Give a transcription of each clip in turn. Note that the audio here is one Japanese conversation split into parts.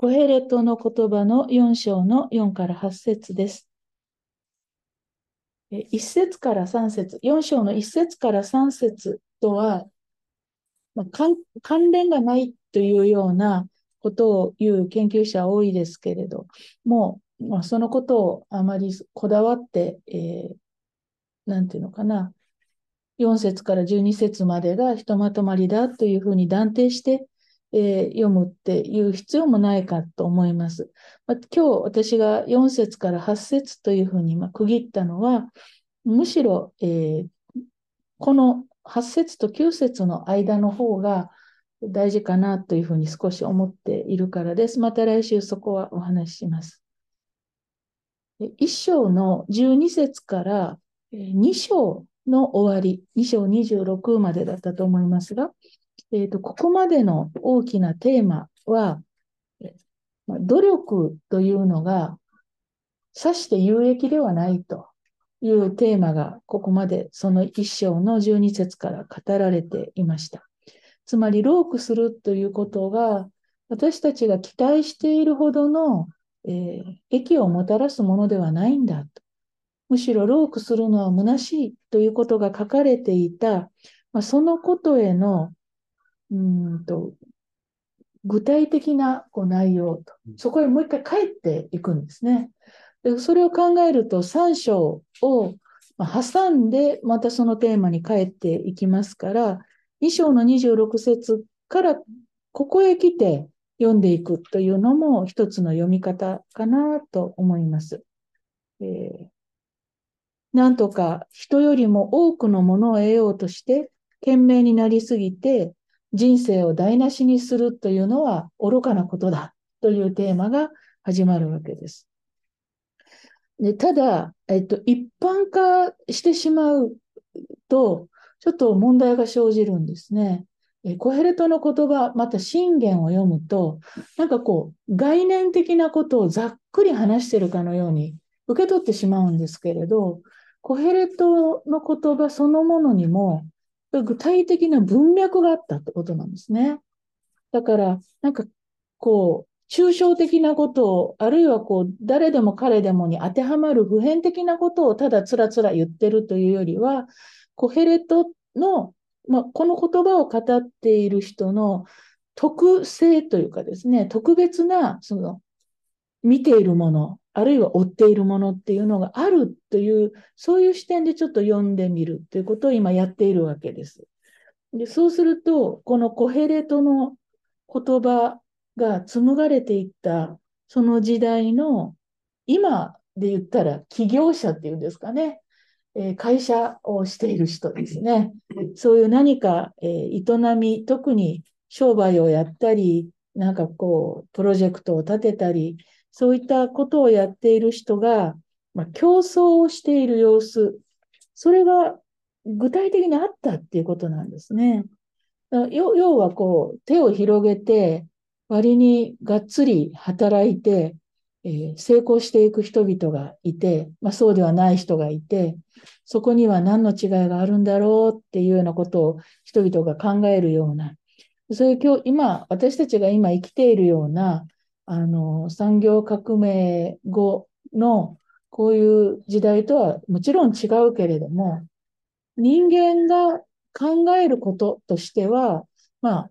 コヘレトの言葉の4章の4から8節です。1節から3節4章の1節から3節とは、まあ、関連がないというようなことを言う研究者多いですけれどもう、まあ、そのことをあまりこだわって、えー、なんていうのかな、4節から12節までがひとまとまりだというふうに断定して、えー、読むっていう必要もないかと思います。まあ、今日私が4節から8節というふうにま区切ったのは、むしろ、えー、この8節と9節の間の方が大事かなというふうに少し思っているからです。また来週そこはお話しします。1章の12節から2章の終わり、2章26までだったと思いますが、えーと、ここまでの大きなテーマは、努力というのが、さして有益ではないというテーマが、ここまでその1章の12節から語られていました。つまり、ロークするということが、私たちが期待しているほどのえー、益をもたらすものではないんだと。むしろロークするのは虚しいということが書かれていた、まあ、そのことへのうんと具体的なこう内容と、そこへもう一回帰っていくんですね。でそれを考えると3章を挟んでまたそのテーマに帰っていきますから、2章の26節からここへ来て読んでいくというのも一つの読み方かなと思います。えー、なんとか人よりも多くのものを得ようとして懸命になりすぎて人生を台無しにするというのは愚かなことだというテーマが始まるわけです。でただ、えっと、一般化してしまうとちょっと問題が生じるんですね。えコヘレトの言葉、また信玄を読むと、なんかこう、概念的なことをざっくり話してるかのように受け取ってしまうんですけれど、コヘレトの言葉そのものにも、具体的な文脈があったってことなんですね。だから、なんかこう、抽象的なことを、あるいはこう、誰でも彼でもに当てはまる普遍的なことをただつらつら言ってるというよりは、コヘレトのまあ、この言葉を語っている人の特性というかですね、特別な、その、見ているもの、あるいは追っているものっていうのがあるという、そういう視点でちょっと読んでみるということを今やっているわけです。でそうすると、このコヘレトの言葉が紡がれていったその時代の今で言ったら起業者っていうんですかね。え会社をしている人ですね。そういう何か、え営み、特に商売をやったり、なんかこう、プロジェクトを立てたり、そういったことをやっている人が、まあ、競争をしている様子、それが具体的にあったっていうことなんですね。要はこう、手を広げて、割にがっつり働いて、えー、成功していく人々がいて、まあ、そうではない人がいて、そこには何の違いがあるんだろうっていうようなことを人々が考えるような、そういう今日、今、私たちが今生きているような、あの、産業革命後のこういう時代とはもちろん違うけれども、人間が考えることとしては、まあ、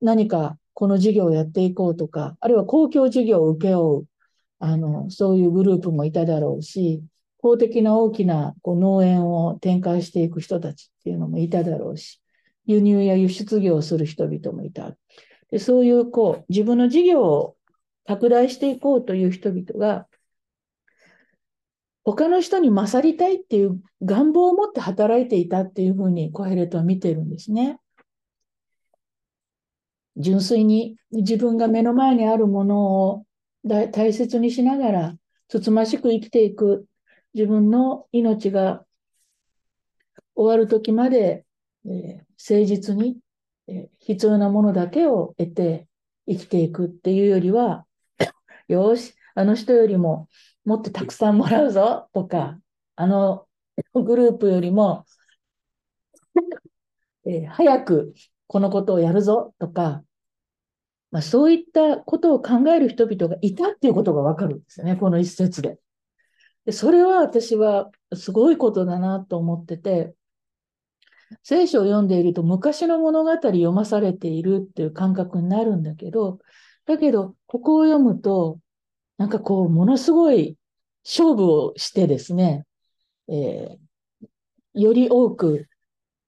何かこの授業をやっていこうとか、あるいは公共授業を請け負う、あの、そういうグループもいただろうし、公的な大きなこう農園を展開していく人たちっていうのもいただろうし、輸入や輸出業をする人々もいた。でそういうこう自分の事業を拡大していこうという人々が、他の人に勝りたいっていう願望を持って働いていたっていうふうにコヘレトは見てるんですね。純粋に自分が目の前にあるものを大切にしながら、つつましく生きていく、自分の命が終わる時まで、えー、誠実に、必要なものだけを得て生きていくっていうよりは、よし、あの人よりももっとたくさんもらうぞとか、あのグループよりも、え、早くこのことをやるぞとか、まあ、そういったことを考える人々がいたっていうことがわかるんですよね、この一節で。でそれは私はすごいことだなと思ってて、聖書を読んでいると昔の物語読まされているっていう感覚になるんだけど、だけど、ここを読むと、なんかこう、ものすごい勝負をしてですね、えー、より多く、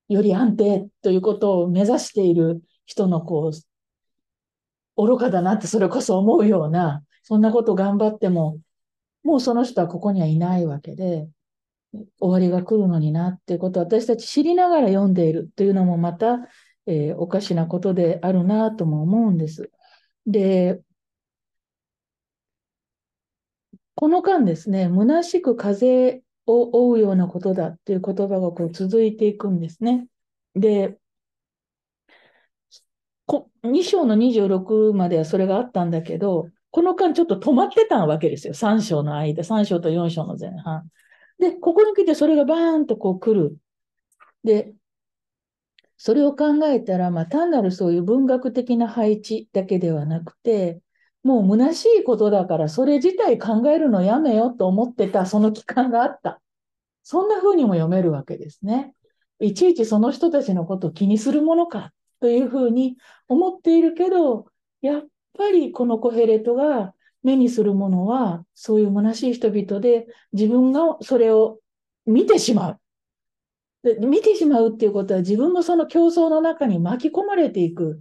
より安定ということを目指している人のこう、愚かだなってそれこそ思うような、そんなこと頑張っても、もうその人はここにはいないわけで、終わりが来るのになっていうことを私たち知りながら読んでいるというのもまた、えー、おかしなことであるなとも思うんです。で、この間ですね、虚しく風を追うようなことだっていう言葉がこう続いていくんですね。で、2章の26まではそれがあったんだけど、この間ちょっと止まってたわけですよ。3章の間、3章と4章の前半。で、ここに来てそれがバーンとこう来る。で、それを考えたら、まあ、単なるそういう文学的な配置だけではなくて、もう虚しいことだから、それ自体考えるのやめようと思ってたその期間があった。そんな風にも読めるわけですね。いちいちその人たちのことを気にするものかというふうに思っているけど、やっぱりこのコヘレトが目にするものは、そういう虚しい人々で自分がそれを見てしまう。で見てしまうっていうことは自分もその競争の中に巻き込まれていく。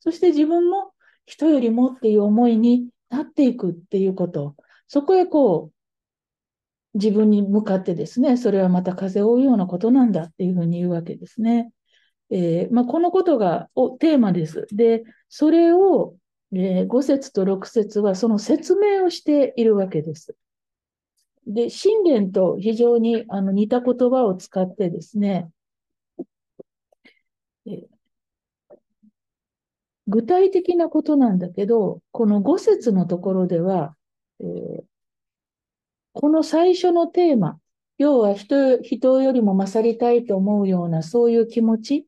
そして自分も人よりもっていう思いになっていくっていうこと。そこへこう、自分に向かってですね、それはまた風を追うようなことなんだっていうふうに言うわけですね。えー、まあ、このことがおテーマです。で、それを、えー、5節と6節はその説明をしているわけです。で、信玄と非常にあの似た言葉を使ってですね、具体的なことなんだけど、この5節のところでは、えー、この最初のテーマ、要は人人よりも勝りたいと思うようなそういう気持ち、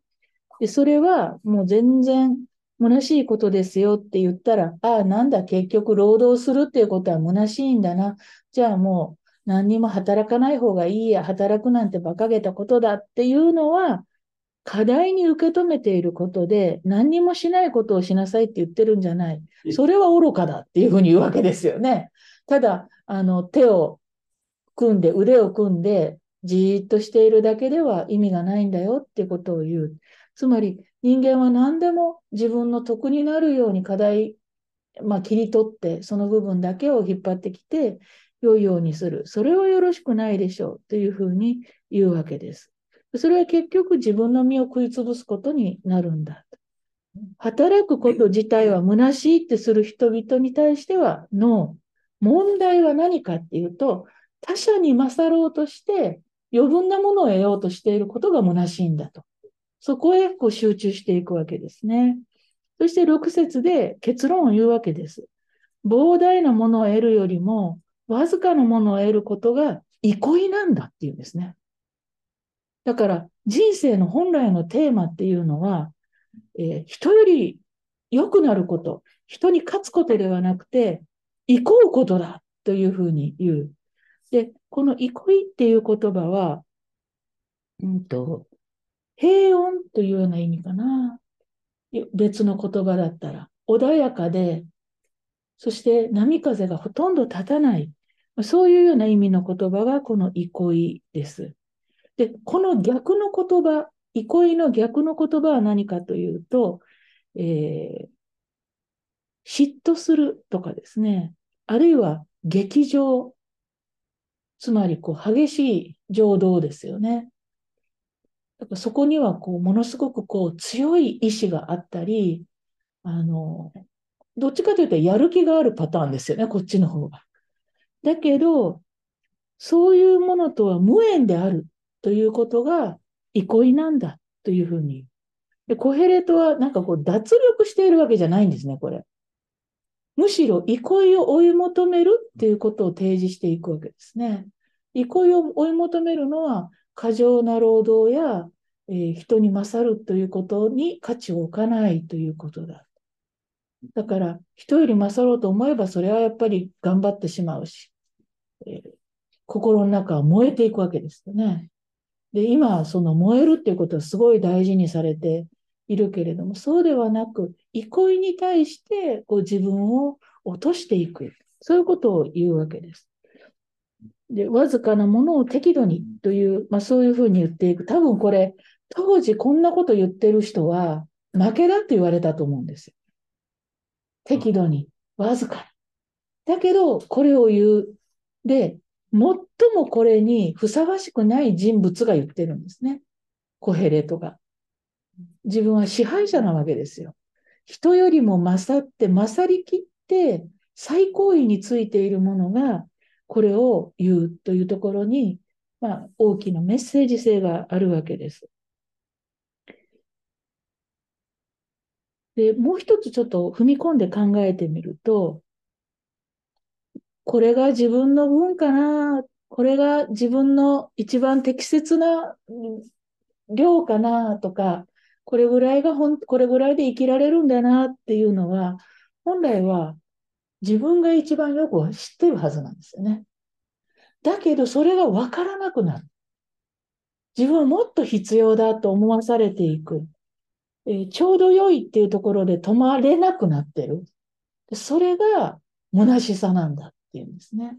でそれはもう全然虚しいことですよって言ったら、ああ、なんだ、結局労働するっていうことは虚しいんだな。じゃあもう何にも働かない方がいいや、働くなんて馬鹿げたことだっていうのは、課題に受け止めていることで、何にもしないことをしなさいって言ってるんじゃない。それは愚かだっていうふうに言うわけですよね。ただ、あの、手を組んで、腕を組んで、じーっとしているだけでは意味がないんだよってことを言う。つまり、人間は何でも自分の得になるように課題、まあ、切り取って、その部分だけを引っ張ってきて、良いようにする。それはよろしくないでしょうというふうに言うわけです。それは結局自分の身を食い潰すことになるんだ。働くこと自体は虚しいってする人々に対しては、の問題は何かっていうと、他者に勝ろうとして余分なものを得ようとしていることが虚しいんだと。そこへこう集中していくわけですね。そして6節で結論を言うわけです。膨大なものを得るよりも、わずかなものを得ることが憩いなんだっていうんですね。だから人生の本来のテーマっていうのは、えー、人より良くなること、人に勝つことではなくて、憩うことだというふうに言う。で、この憩いっていう言葉は、うんと、平穏というような意味かな。別の言葉だったら、穏やかで、そして波風がほとんど立たない。そういうような意味の言葉がこの憩いです。で、この逆の言葉、憩いの逆の言葉は何かというと、えー、嫉妬するとかですね、あるいは激情、つまりこう激しい情動ですよね。だからそこにはこうものすごくこう強い意志があったり、あの、どっちかというとやる気があるパターンですよね、こっちの方が。だけど、そういうものとは無縁であるということが憩いなんだというふうに。で、コヘレトはなんかこう脱力しているわけじゃないんですね、これ。むしろ憩いを追い求めるっていうことを提示していくわけですね。憩いを追い求めるのは過剰な労働や、えー、人に勝るということに価値を置かないということだ。だから、人より勝ろうと思えば、それはやっぱり頑張ってしまうし、えー、心の中は燃えていくわけですよね。で、今、その燃えるっていうことはすごい大事にされているけれども、そうではなく、憩いに対してこう自分を落としていく。そういうことを言うわけです。で、わずかなものを適度にという、まあそういうふうに言っていく。多分これ、当時こんなこと言ってる人は、負けだって言われたと思うんですよ。適度に、わずかに。だけど、これを言う。で、最もこれにふさわしくない人物が言ってるんですね。コヘレトが。自分は支配者なわけですよ。人よりも勝って、勝りきって、最高位についているものが、これを言うというところに、まあ、大きなメッセージ性があるわけです。で、もう一つちょっと踏み込んで考えてみると、これが自分の分かな、これが自分の一番適切な量かなとか、これぐらいがほん、これぐらいで生きられるんだなっていうのは、本来は自分が一番よく知ってるはずなんですよね。だけど、それが分からなくなる。自分はもっと必要だと思わされていく。えー、ちょうど良いっていうところで止まれなくなってる。それが虚しさなんだっていうんですね。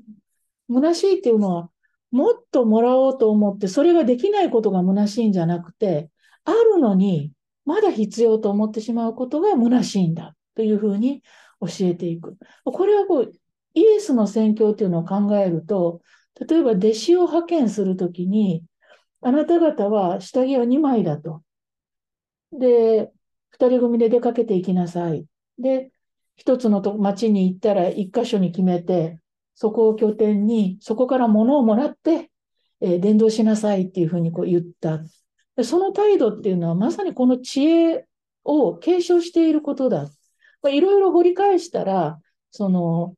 虚しいっていうのは、もっともらおうと思って、それができないことが虚しいんじゃなくて、あるのに、まだ必要と思ってしまうことが虚しいんだというふうに教えていく。これはこう、イエスの宣教っていうのを考えると、例えば弟子を派遣するときに、あなた方は下着は2枚だと。で、2人組で出かけていきなさい。で、一つの町に行ったら一箇所に決めて、そこを拠点に、そこから物をもらって、えー、伝道しなさいっていうふうにこう言った。その態度っていうのはまさにこの知恵を継承していることだ。いろいろ掘り返したら、その、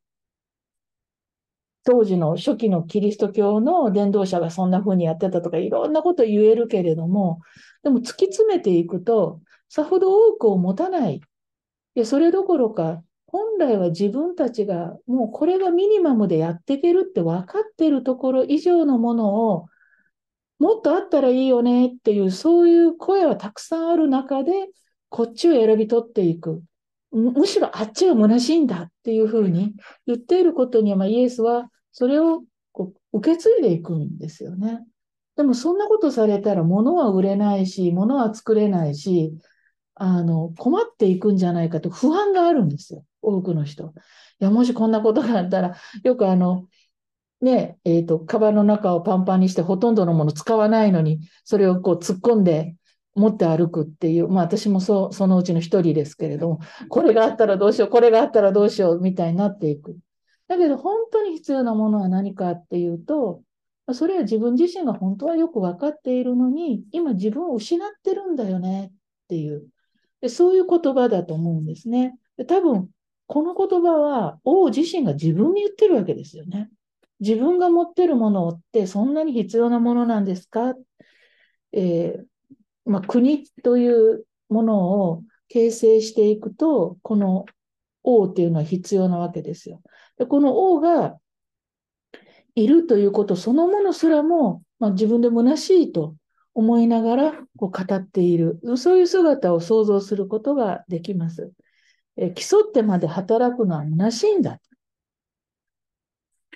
当時の初期のキリスト教の伝道者がそんな風にやってたとかいろんなこと言えるけれども、でも突き詰めていくと、さほど多くを持たない。いや、それどころか、本来は自分たちがもうこれがミニマムでやっていけるって分かってるところ以上のものをもっとあったらいいよねっていうそういう声はたくさんある中でこっちを選び取っていく。むしろあっちが虚しいんだっていうふうに言っていることには、まあ、イエスはそれをこう受け継いでいくんですよね。でもそんなことされたら物は売れないし、物は作れないし、あの困っていくんじゃないかと不安があるんですよ。多くの人。いや、もしこんなことがあったら、よくあの、ね、えっ、ー、と、カバンの中をパンパンにしてほとんどのもの使わないのに、それをこう突っ込んで、持って歩くっていう、まあ私もそそのうちの一人ですけれども、これがあったらどうしよう、これがあったらどうしようみたいになっていく。だけど本当に必要なものは何かっていうと、それは自分自身が本当はよく分かっているのに、今自分を失ってるんだよねっていう、でそういう言葉だと思うんですね。で多分、この言葉は王自身が自分に言ってるわけですよね。自分が持ってるものってそんなに必要なものなんですか、えーまあ、国というものを形成していくと、この王っていうのは必要なわけですよ。でこの王がいるということそのものすらも、まあ、自分で虚しいと思いながらこう語っている、そういう姿を想像することができます。え競ってまで働くのは虚しいんだ。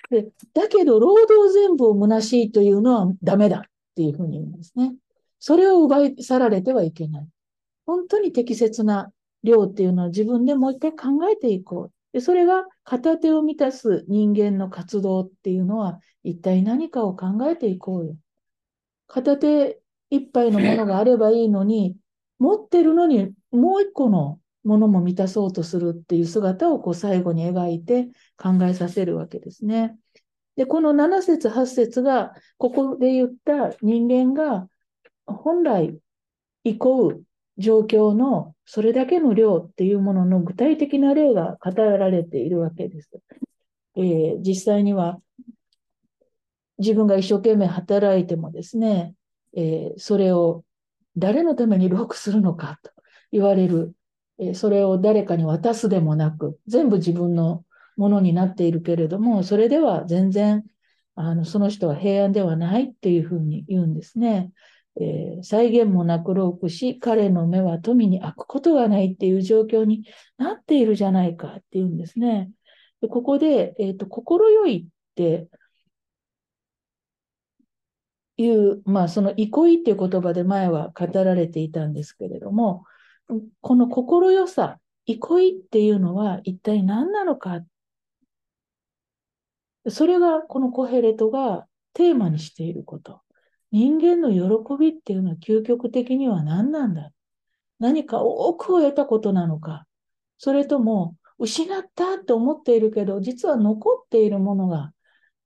でだけど、労働全部を虚しいというのはダメだっていうふうに言うんですね。それを奪い去られてはいけない。本当に適切な量っていうのは自分でもう一回考えていこう。でそれが片手を満たす人間の活動っていうのは一体何かを考えていこうよ。片手一杯のものがあればいいのに、持ってるのにもう一個のものも満たそうとするっていう姿をこう最後に描いて考えさせるわけですね。で、この7節8節が、ここで言った人間が本来憩う状況のそれだけの量っていうものの具体的な例が語られているわけです。えー、実際には自分が一生懸命働いてもですね、えー、それを誰のために労苦するのかと言われる、えそれを誰かに渡すでもなく、全部自分のものになっているけれども、それでは全然あのその人は平安ではないっていうふうに言うんですね。えー、際限もなくロークし、彼の目は富に開くことがないっていう状況になっているじゃないかっていうんですね。でここで、えーと、心よいっていう、まあ、その憩いっていう言葉で前は語られていたんですけれども、この心よさ、憩いっていうのは一体何なのか。それがこのコヘレトがテーマにしていること。人間の喜びっていうのは究極的には何なんだ？何か多くを得たことなのか？それとも失ったって思っているけど実は残っているものが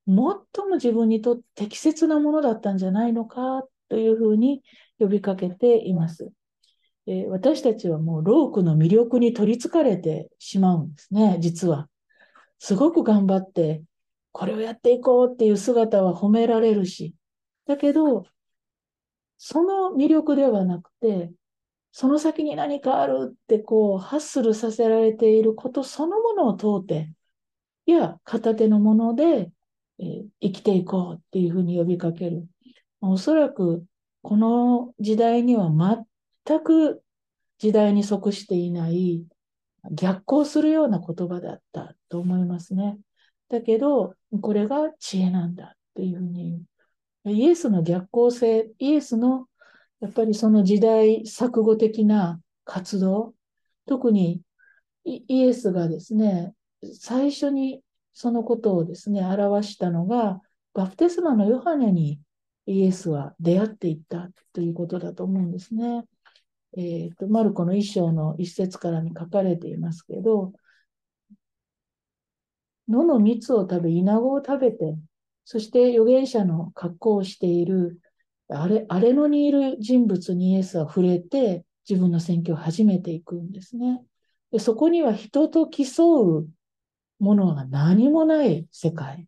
最も自分にとって適切なものだったんじゃないのか？というふうに呼びかけています。えー、私たちはもうロークの魅力に取りつかれてしまうんですね、実は。すごく頑張って、これをやっていこうっていう姿は褒められるし、だけど、その魅力ではなくて、その先に何かあるってこう、ハッスルさせられていることそのものを問うて、いや、片手のもので、えー、生きていこうっていうふうに呼びかける。おそらく、この時代には全く時代に即していない逆行するような言葉だったと思いますね。だけど、これが知恵なんだっていうふうにイエスの逆行性、イエスのやっぱりその時代錯誤的な活動、特にイエスがですね、最初にそのことをですね、表したのが、バプテスマのヨハネにイエスは出会っていったということだと思うんですね。えーと、マルコの一章の一節からに書かれていますけど、野の蜜を食べ、稲子を食べて、そして預言者の格好をしているあれ、あれのにいる人物にイエスは触れて自分の選挙を始めていくんですね。でそこには人と競うものが何もない世界。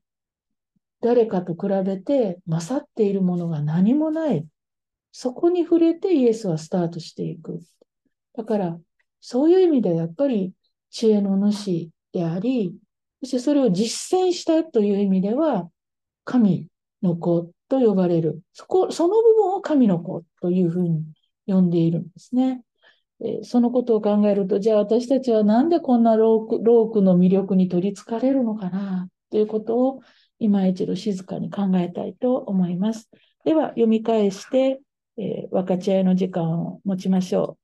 誰かと比べて勝っているものが何もない。そこに触れてイエスはスタートしていく。だから、そういう意味ではやっぱり知恵の主であり、そしてそれを実践したという意味では、神の子と呼ばれる。そこ、その部分を神の子というふうに呼んでいるんですね。そのことを考えると、じゃあ私たちはなんでこんなロークロークの魅力に取りつかれるのかな？ということを今一度静かに考えたいと思います。では読み返して、えー、分かち合いの時間を持ちましょう。